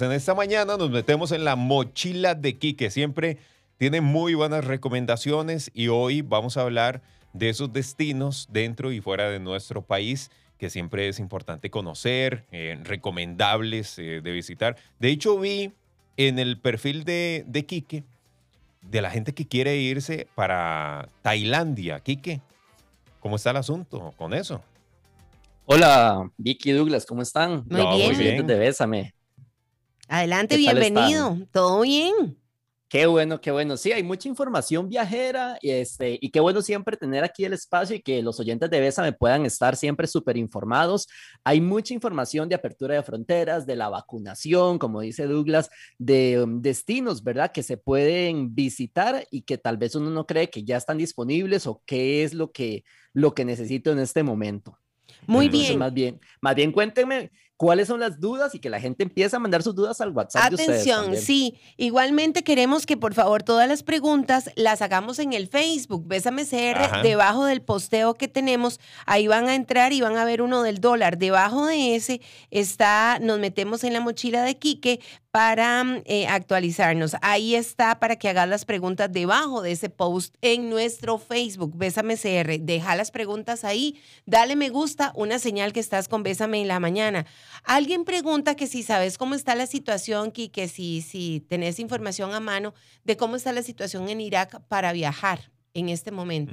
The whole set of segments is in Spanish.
En esta mañana nos metemos en la mochila de Quique. Siempre tiene muy buenas recomendaciones y hoy vamos a hablar de esos destinos dentro y fuera de nuestro país que siempre es importante conocer, eh, recomendables eh, de visitar. De hecho, vi en el perfil de, de Quique de la gente que quiere irse para Tailandia. Quique, ¿cómo está el asunto con eso? Hola, Vicky Douglas, ¿cómo están? Muy bien. Muy bien. De Bésame. Adelante, bienvenido. ¿Todo bien? Qué bueno, qué bueno. Sí, hay mucha información viajera y, este, y qué bueno siempre tener aquí el espacio y que los oyentes de Besa me puedan estar siempre súper informados. Hay mucha información de apertura de fronteras, de la vacunación, como dice Douglas, de um, destinos, ¿verdad? Que se pueden visitar y que tal vez uno no cree que ya están disponibles o qué es lo que, lo que necesito en este momento. Muy bien. Más bien, más bien cuéntenme cuáles son las dudas y que la gente empiece a mandar sus dudas al WhatsApp. Atención, sí. Igualmente queremos que por favor todas las preguntas las hagamos en el Facebook, Bésame CR, debajo del posteo que tenemos. Ahí van a entrar y van a ver uno del dólar. Debajo de ese está, nos metemos en la mochila de Quique para eh, actualizarnos. Ahí está para que hagas las preguntas debajo de ese post en nuestro Facebook, Bésame CR. Deja las preguntas ahí, dale me gusta, una señal que estás con Bésame en la mañana. Alguien pregunta que si sabes cómo está la situación, que si, si tenés información a mano de cómo está la situación en Irak para viajar en este momento.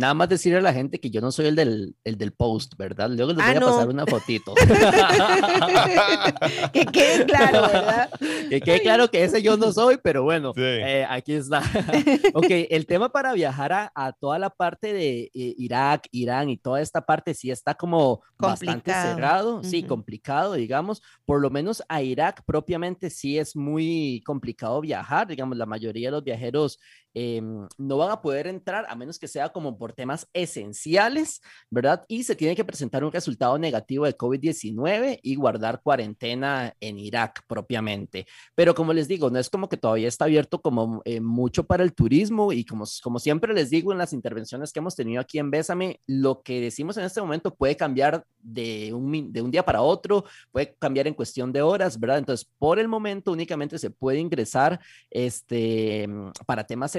Nada más decirle a la gente que yo no soy el del, el del post, ¿verdad? Luego les voy Ah, a no. pasar una fotito. que quede claro, ¿verdad? que quede claro que ese yo no soy, pero bueno, Sí. eh, aquí está. ok, el tema para viajar a, a toda la parte de eh, Irak, Irán y toda esta parte sí está como bastante Complicado. cerrado, sí, Ujú. complicado, digamos. Por lo menos a Irak propiamente sí es muy complicado viajar, digamos, la mayoría de los viajeros em, no van a poder entrar a menos que sea como por temas esenciales, ¿verdad? Y se tiene que presentar un resultado negativo de COVID-19 y guardar cuarentena en Irak propiamente. Pero como les digo, no es como que todavía está abierto como eh, mucho para el turismo y como, como siempre les digo en las intervenciones que hemos tenido aquí en Bésame, lo que decimos en este momento puede cambiar de un, de un día para otro, puede cambiar en cuestión de horas, ¿verdad? Entonces, por el momento únicamente se puede ingresar este, para temas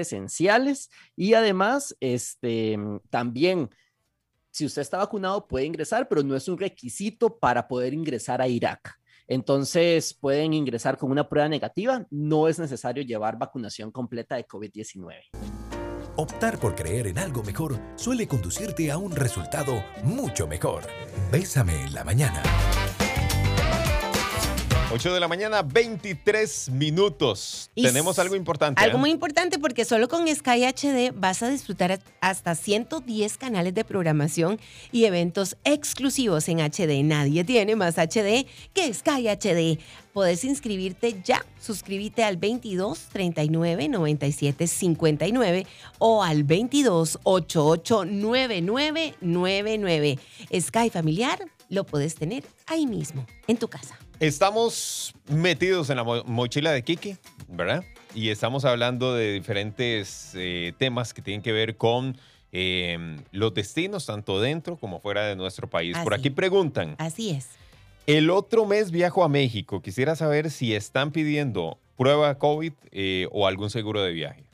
y además, este, también, si usted está vacunado, puede ingresar, pero no es un requisito para poder ingresar a Irak. Entonces, pueden ingresar con una prueba negativa, no es necesario llevar vacunación completa de COVID-19. Optar por creer en algo mejor suele conducirte a un resultado mucho mejor. Bésame en la mañana. 8 de la mañana, 23 minutos. Y Tenemos algo importante. Algo ¿eh? muy importante porque solo con Sky HD vas a disfrutar hasta 110 canales de programación y eventos exclusivos en HD. Nadie tiene más HD que Sky HD. Puedes inscribirte ya. Suscríbete al 22 39 97 59 o al 22 88 99 99. Sky familiar lo puedes tener ahí mismo, en tu casa. Estamos metidos en la mo- mochila de Kiki, ¿verdad? Y estamos hablando de diferentes eh, temas que tienen que ver con eh, los destinos, tanto dentro como fuera de nuestro país. Por aquí preguntan, Así es. el otro mes viajo a México. Quisiera saber si están pidiendo prueba COVID eh, o algún seguro de viaje.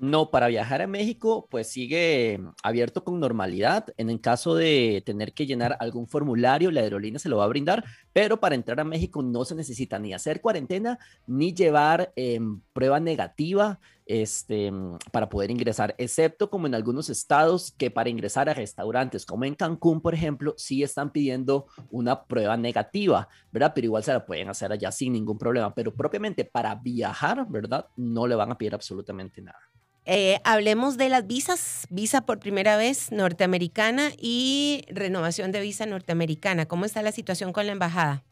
No, para viajar a México, pues sigue abierto con normalidad. En el caso de tener que llenar algún formulario, la aerolínea se lo va a brindar, pero para entrar a México no se necesita ni hacer cuarentena ni llevar em, prueba negativa este, mm, para poder ingresar, excepto como en algunos estados que para ingresar a restaurantes, como en Cancún, por ejemplo, sí están pidiendo una prueba negativa, ¿verdad? Pero igual se la pueden hacer allá sin ningún problema, pero propiamente para viajar, ¿verdad? No le van a pedir absolutamente nada. Eh, hablemos de las visas, visa por primera vez norteamericana y renovación de visa norteamericana. ¿Cómo está la situación con la embajada?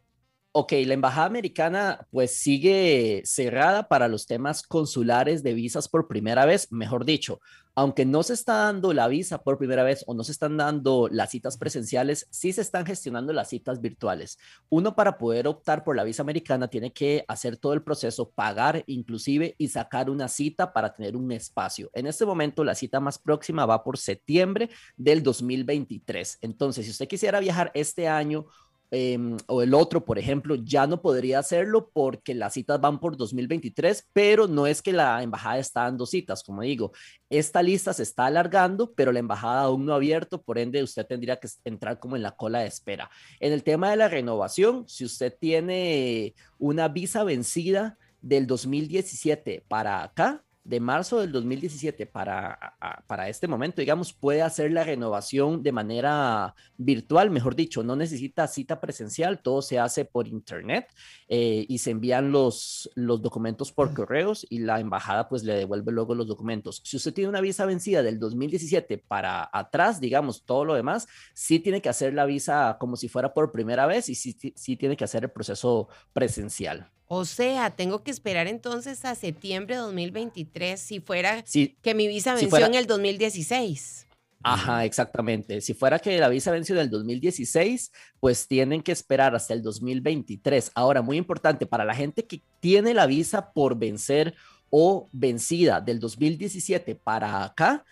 Ok, la embajada americana pues sigue cerrada para los temas consulares de visas por primera vez, mejor dicho, aunque no se está dando la visa por primera vez o no se están dando las citas presenciales, sí se están gestionando las citas virtuales. Uno para poder optar por la visa americana tiene que hacer todo el proceso, pagar inclusive y sacar una cita para tener un espacio. En este momento la cita más próxima va por septiembre del 2023. Entonces, si usted quisiera viajar este año, Em, o el otro, por ejemplo, ya no podría hacerlo porque las citas van por 2023, pero no es que la embajada está dando citas, como digo, esta lista se está alargando, pero la embajada aún no ha abierto, por ende usted tendría que entrar como en la cola de espera. En el tema de la renovación, si usted tiene una visa vencida del 2017 para acá, de marzo del 2017 para, para este momento, digamos, puede hacer la renovación de manera virtual, mejor dicho, no necesita cita presencial, todo se hace por internet eh, y se envían los, los documentos por correos y la embajada pues le devuelve luego los documentos. Si usted tiene una visa vencida del 2017 para atrás, digamos, todo lo demás, sí tiene que hacer la visa como si fuera por primera vez y sí, sí tiene que hacer el proceso presencial. O sea, tengo que esperar entonces a septiembre de 2023 si fuera que mi visa venció en el 2016. Ajá, exactamente. Si fuera que la visa venció en el 2016, pues tienen que esperar hasta el 2023. Ahora, muy importante, para la gente que tiene la visa por vencer o vencida del 2017 para acá,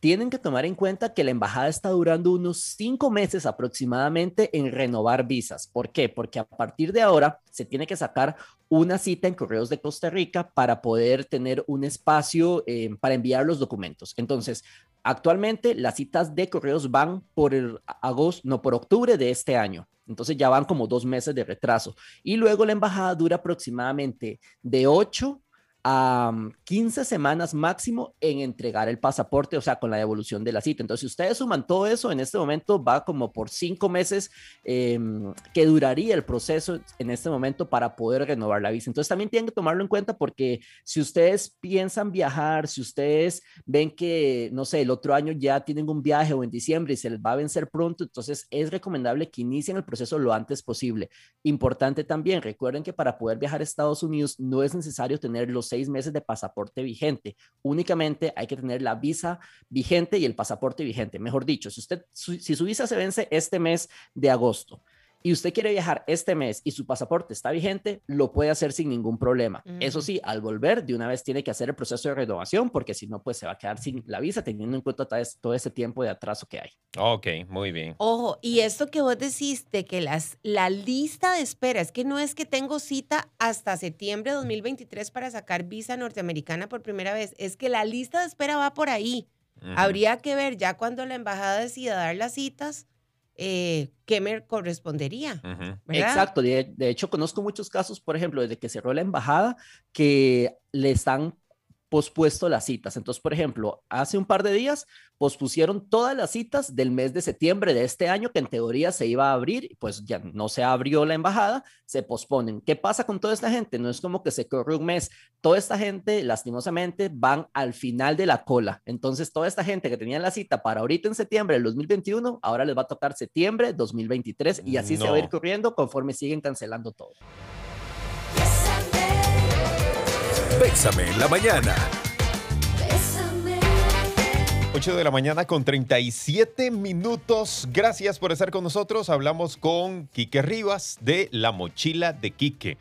tienen que tomar en cuenta que la embajada está durando unos cinco meses aproximadamente en renovar visas. ¿Por qué? Porque a partir de ahora se tiene que sacar una cita en Correos de Costa Rica para poder tener un espacio eh, para enviar los documentos. Entonces, actualmente las citas de Correos van por el agosto, no por octubre de este año. Entonces ya van como dos meses de retraso. Y luego la embajada dura aproximadamente de ocho a 15 semanas máximo en entregar el pasaporte, o sea, con la devolución de la cita. Entonces, si ustedes suman todo eso, en este momento va como por cinco meses em, que duraría el proceso en este momento para poder renovar la visa. Entonces, también tienen que tomarlo en cuenta porque si ustedes piensan viajar, si ustedes ven que, no sé, el otro año ya tienen un viaje o en diciembre y se les va a vencer pronto, entonces es recomendable que inicien el proceso lo antes posible. Importante también, recuerden que para poder viajar a Estados Unidos no es necesario tener los seis meses de pasaporte vigente. Únicamente hay que tener la visa vigente y el pasaporte vigente. Mejor dicho, si usted, si su visa se vence este mes de agosto, y usted quiere viajar este mes y su pasaporte está vigente, lo puede hacer sin ningún problema. Eso sí, al volver, de una vez tiene que hacer el proceso de renovación porque si no, pues se va a quedar sin la visa teniendo en cuenta todo ese tiempo de atraso que hay. Ok, muy bien. Ojo, y esto que vos decís que las, la lista de espera, es que no es que tengo cita hasta septiembre de 2023 para sacar visa norteamericana por primera vez, es que la lista de espera va por ahí. Habría que ver ya cuando la embajada decida dar las citas eh, qué me correspondería. Exacto, de, hecho conozco muchos casos, por ejemplo, desde que cerró la embajada, que le están pospuesto las citas. Entonces, por ejemplo, hace un par de días pospusieron todas las citas del mes de septiembre de este año, que en teoría se iba a abrir, pues ya no se abrió la embajada, se posponen. ¿Qué pasa con toda esta gente? No es como que se corre un mes. Toda esta gente, lastimosamente, van al final de la cola. Entonces, toda esta gente que tenía la cita para ahorita en septiembre del 2021, ahora les va a tocar septiembre 2023 y así se va a ir corriendo conforme siguen cancelando todo. Bésame en la mañana. 8 de la mañana con 37 minutos. Gracias por estar con nosotros. Hablamos con Quique Rivas de La Mochila de Quique.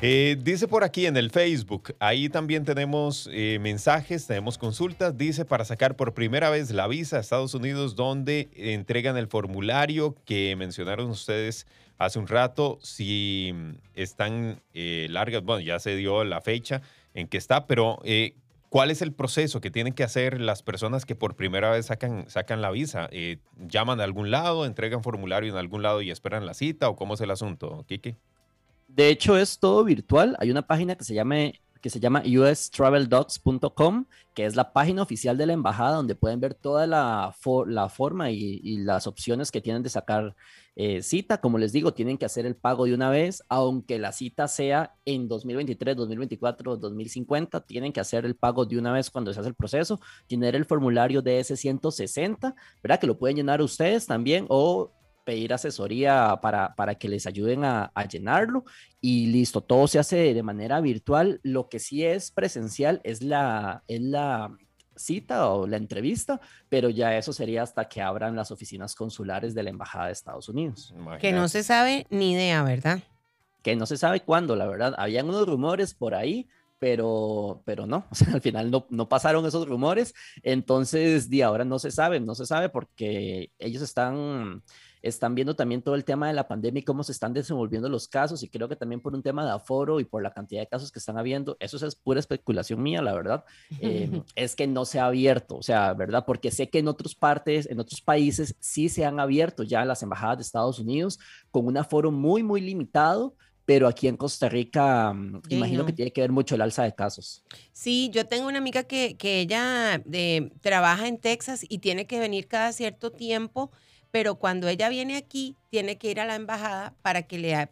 Eh, dice por aquí en el Facebook, ahí también tenemos eh, mensajes, tenemos consultas. Dice para sacar por primera vez la visa a Estados Unidos, donde entregan el formulario que mencionaron ustedes hace un rato. Si están eh, largas, bueno, ya se dio la fecha en que está, pero eh, ¿cuál es el proceso que tienen que hacer las personas que por primera vez sacan, sacan la visa? Eh, ¿Llaman a algún lado, entregan formulario en algún lado y esperan la cita o cómo es el asunto, Kiki? De hecho, es todo virtual. Hay una página que se llama que se llama ustraveldocs.com, que es la página oficial de la embajada donde pueden ver toda la, la forma y, las opciones que tienen de sacar eh, cita. Como les digo, tienen que hacer el pago de una vez, aunque la cita sea en 2023, 2024, 2050, tienen que hacer el pago de una vez cuando se hace el proceso, tener el formulario de S160, ¿verdad? Que lo pueden llenar ustedes también o pedir asesoría para, para que les ayuden a, llenarlo y listo, todo se hace de manera virtual. Lo que sí es presencial es la, es la cita o la entrevista, pero ya eso sería hasta que abran las oficinas consulares de la Embajada de Estados Unidos. Que no se sabe ni idea, ¿verdad? Que no se sabe cuándo, la verdad. Habían unos rumores por ahí, pero, pero no, al final no, no, pasaron esos rumores, entonces de ahora no se sabe, no se sabe porque ellos están están viendo también todo el tema de la pandemia y cómo se están desenvolviendo los casos y creo que también por un tema de aforo y por la cantidad de casos que están habiendo, eso es pura especulación mía, la verdad, em, es que no se ha abierto, o sea, ¿verdad? Porque sé que en otras partes, en otros países sí se han abierto ya las embajadas de Estados Unidos con un aforo muy, muy limitado pero aquí en Costa Rica mm, imagino que tiene que ver mucho el alza de casos. Sí, yo tengo una amiga que, que ella eh, trabaja en Texas y tiene que venir cada cierto tiempo, pero cuando ella viene aquí tiene que ir a la embajada para que le,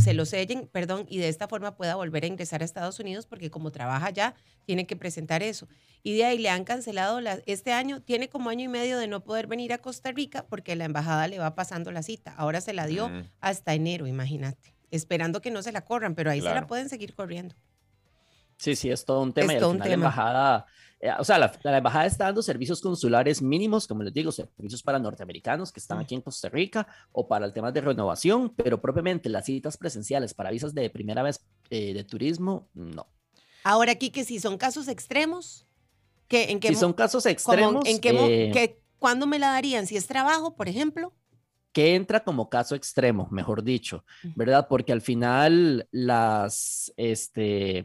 se lo sellen, perdón, y de esta forma pueda volver a ingresar a Estados Unidos porque como trabaja allá tiene que presentar eso. Y de ahí le han cancelado la, este año, tiene como año y medio de no poder venir a Costa Rica porque la embajada le va pasando la cita. Ahora se la dio mm. hasta enero, imagínate esperando que no se la corran, pero ahí se la pueden seguir corriendo. Sí, sí, es todo un tema. Es todo un tema. La embajada, eh, o sea, la, embajada está dando servicios consulares mínimos, como les digo, servicios para norteamericanos que están aquí en Costa Rica o para el tema de renovación, pero propiamente las citas presenciales para visas de primera vez eh, de turismo, no. Ahora aquí que si son casos extremos, que en qué si son casos extremos, en qué, eh, ¿cuándo me la darían? Si es trabajo, por ejemplo que entra como caso extremo, mejor dicho, ¿verdad? Porque al final las, este,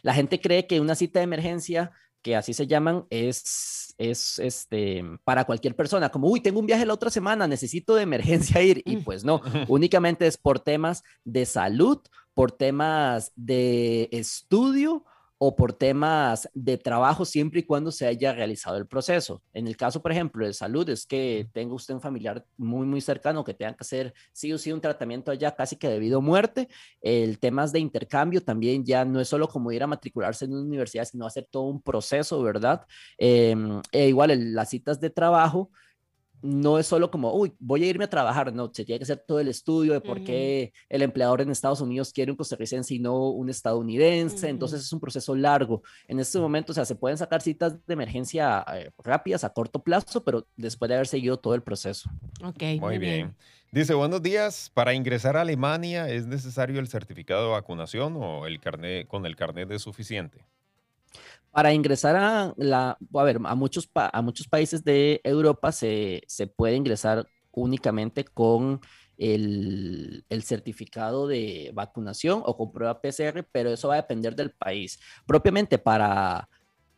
la gente cree que una cita de emergencia, que así se llaman, es, es este, para cualquier persona, como, uy, tengo un viaje la otra semana, necesito de emergencia ir, y pues no, únicamente es por temas de salud, por temas de estudio o por temas de trabajo siempre y cuando se haya realizado el proceso. En el caso, por ejemplo, de salud, es que tenga usted un familiar muy, muy cercano que tenga que hacer sí o sí un tratamiento allá casi que debido a muerte. El temas de intercambio también ya no es solo como ir a matricularse en una universidad, sino hacer todo un proceso, ¿verdad? Em, e igual las citas de trabajo no es solo como, uy, voy a irme a trabajar, no, se tiene que hacer todo el estudio de por qué el empleador en Estados Unidos quiere un costarricense y no un estadounidense, entonces es un proceso largo. En este momento, o sea, se pueden sacar citas de emergencia eh, rápidas a corto plazo, pero después de haber seguido todo el proceso. Ok. Muy, bien. Dice, buenos días, para ingresar a Alemania, ¿es necesario el certificado de vacunación o el carnet, con el carnet es suficiente? Para ingresar a, la, a, ver, a, muchos, a muchos países de Europa se, se puede ingresar únicamente con el, el, certificado de vacunación o con prueba PCR, pero eso va a depender del país. Propiamente para,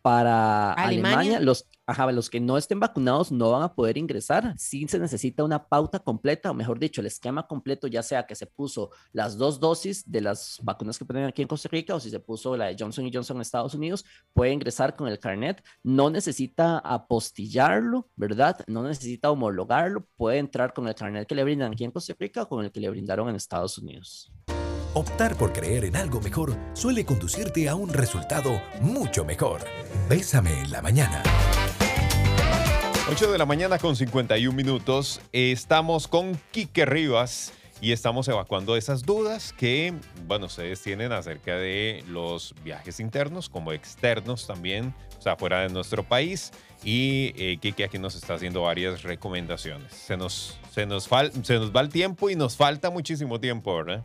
para Alemania, los, los que no estén vacunados no van a poder ingresar. Sí se necesita una pauta completa, o mejor dicho, el esquema completo, ya sea que se puso las dos dosis de las vacunas que ponen aquí en Costa Rica o si se puso la de Johnson Johnson en Estados Unidos, puede ingresar con el carnet. No necesita apostillarlo, ¿verdad? No necesita homologarlo, puede entrar con el carnet que le brindan aquí en Costa Rica o con el que le brindaron en Estados Unidos. Optar por creer en algo mejor suele conducirte a un resultado mucho mejor. Bésame en la mañana. 8 de la mañana con 51 minutos. Estamos con Quique Rivas y estamos evacuando esas dudas que, bueno, ustedes tienen acerca de los viajes internos como externos también, o sea, fuera de nuestro país. Y eh, Quique aquí nos está haciendo varias recomendaciones. Se nos, se, nos se nos va el tiempo y nos falta muchísimo tiempo, ¿verdad?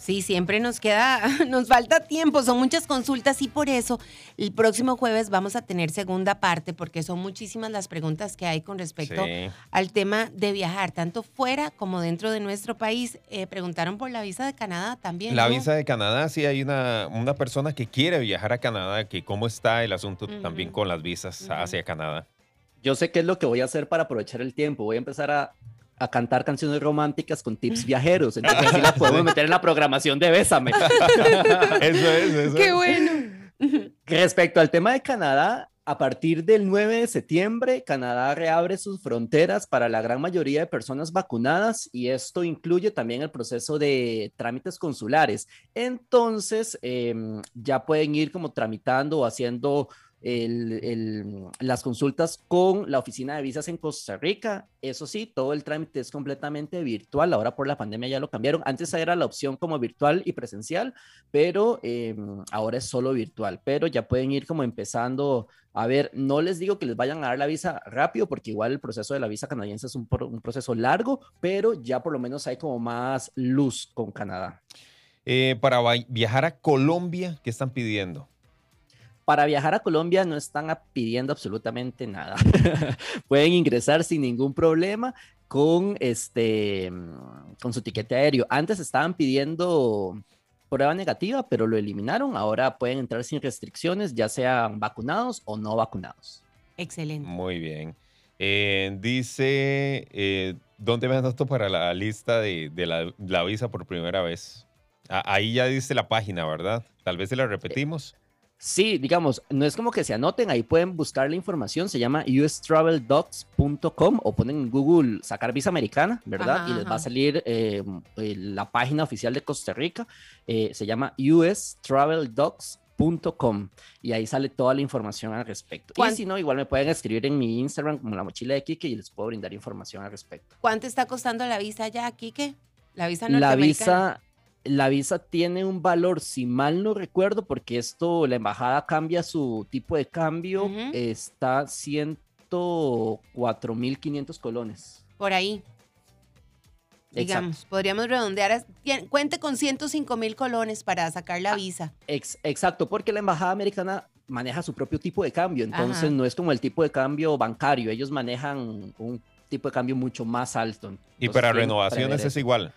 Sí, siempre nos queda, nos falta tiempo, son muchas consultas y por eso el próximo jueves vamos a tener segunda parte porque son muchísimas las preguntas que hay con respecto al tema de viajar, tanto fuera como dentro de nuestro país. Eh, preguntaron por la visa de Canadá también. La visa de Canadá, sí, hay una, una persona que quiere viajar a Canadá, que cómo está el asunto también con las visas hacia Canadá. Yo sé qué es lo que voy a hacer para aprovechar el tiempo. Voy a empezar a a cantar canciones románticas con tips viajeros. Entonces así las podemos meter en la programación de Bésame. eso es, eso Qué bueno. Respecto al tema de Canadá, a partir del 9 de septiembre, Canadá reabre sus fronteras para la gran mayoría de personas vacunadas y esto incluye también el proceso de trámites consulares. Entonces, em, ya pueden ir como tramitando o haciendo las consultas con la oficina de visas en Costa Rica. Eso sí, todo el trámite es completamente virtual. Ahora por la pandemia ya lo cambiaron. Antes era la opción como virtual y presencial, pero em, ahora es solo virtual. Pero ya pueden ir como empezando a ver, no les digo que les vayan a dar la visa rápido, porque igual el proceso de la visa canadiense es un, un proceso largo, pero ya por lo menos hay como más luz con Canadá. Eh, para viajar a Colombia, ¿qué están pidiendo? Para viajar a Colombia no están pidiendo absolutamente nada. Pueden ingresar sin ningún problema. con, este, con su tiquete aéreo. Antes estaban pidiendo prueba negativa, pero lo eliminaron. Ahora pueden entrar sin restricciones, ya sean vacunados o no vacunados. Excelente. Muy bien. Eh, dice, eh, ¿dónde me anoto para la lista de, la, visa por primera vez? ahí ya dice la página, ¿verdad? Tal vez se la repetimos. Sí, digamos, no es como que se anoten, ahí pueden buscar la información, se llama ustraveldocs.com o ponen en Google sacar visa americana, ¿verdad? y les va a salir eh, eh, la página oficial de Costa Rica, eh, se llama ustraveldocs.com y ahí sale toda la información al respecto. Y si no, igual me pueden escribir en mi Instagram como la mochila de Kike y les puedo brindar información al respecto. ¿Cuánto está costando la visa ya, Kike? La visa norteamericana. La visa la visa tiene un valor, si mal no recuerdo, porque esto, la embajada cambia su tipo de cambio, está 104.500 colones. Por ahí. Digamos, podríamos redondear, cuente con 105 mil colones para sacar la ah, visa. exacto, porque la embajada americana maneja su propio tipo de cambio, entonces no es como el tipo de cambio bancario, ellos manejan un tipo de cambio mucho más alto. y para renovaciones es igual.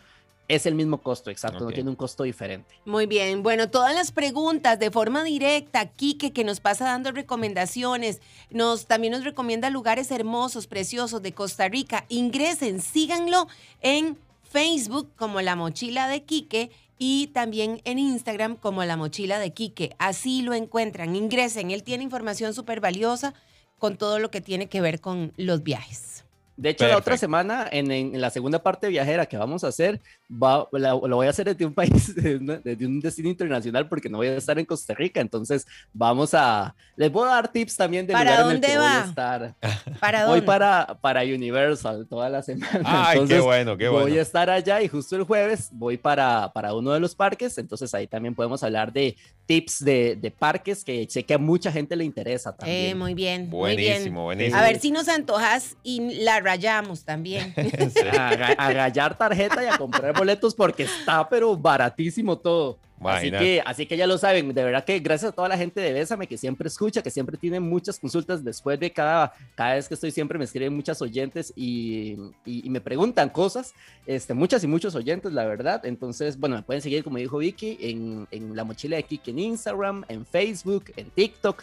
Es el mismo costo, exacto, no tiene un costo diferente. Muy bien, bueno, todas las preguntas de forma directa, Quique, que nos pasa dando recomendaciones, nos también nos recomienda lugares hermosos, preciosos de Costa Rica. Ingresen, síganlo en Facebook como La Mochila de Quique y también en Instagram como La Mochila de Quique. Así lo encuentran, ingresen, él tiene información súper valiosa con todo lo que tiene que ver con los viajes. De hecho, la otra semana, en, la segunda parte viajera que vamos a hacer, va, lo voy a hacer desde un país, desde, un destino internacional, porque no voy a estar en Costa Rica. Entonces, vamos a. Les voy a dar tips también de ¿Para dónde va? voy a estar. ¿Para dónde? Voy para, para Universal toda la semana. Ay, qué bueno, qué bueno. Voy a estar allá y justo el jueves voy para, para uno de los parques. Entonces, ahí también podemos hablar de tips de, de parques que sé que a mucha gente le interesa también. Eh, muy bien. Buenísimo, muy bien. buenísimo. A ver si nos antojas y la rayamos también. a, rayar tarjeta y a comprar boletos porque está pero baratísimo todo. Así que, así que ya lo saben, de verdad que gracias a toda la gente de Bésame que siempre escucha, que siempre tiene muchas consultas después de cada, cada vez que estoy siempre me escriben muchas oyentes y, y, me preguntan cosas, este, muchas y muchos oyentes, la verdad. Entonces, bueno, me pueden seguir, como dijo Vicky, en, en la mochila de Kiki en Instagram, en Facebook, en TikTok,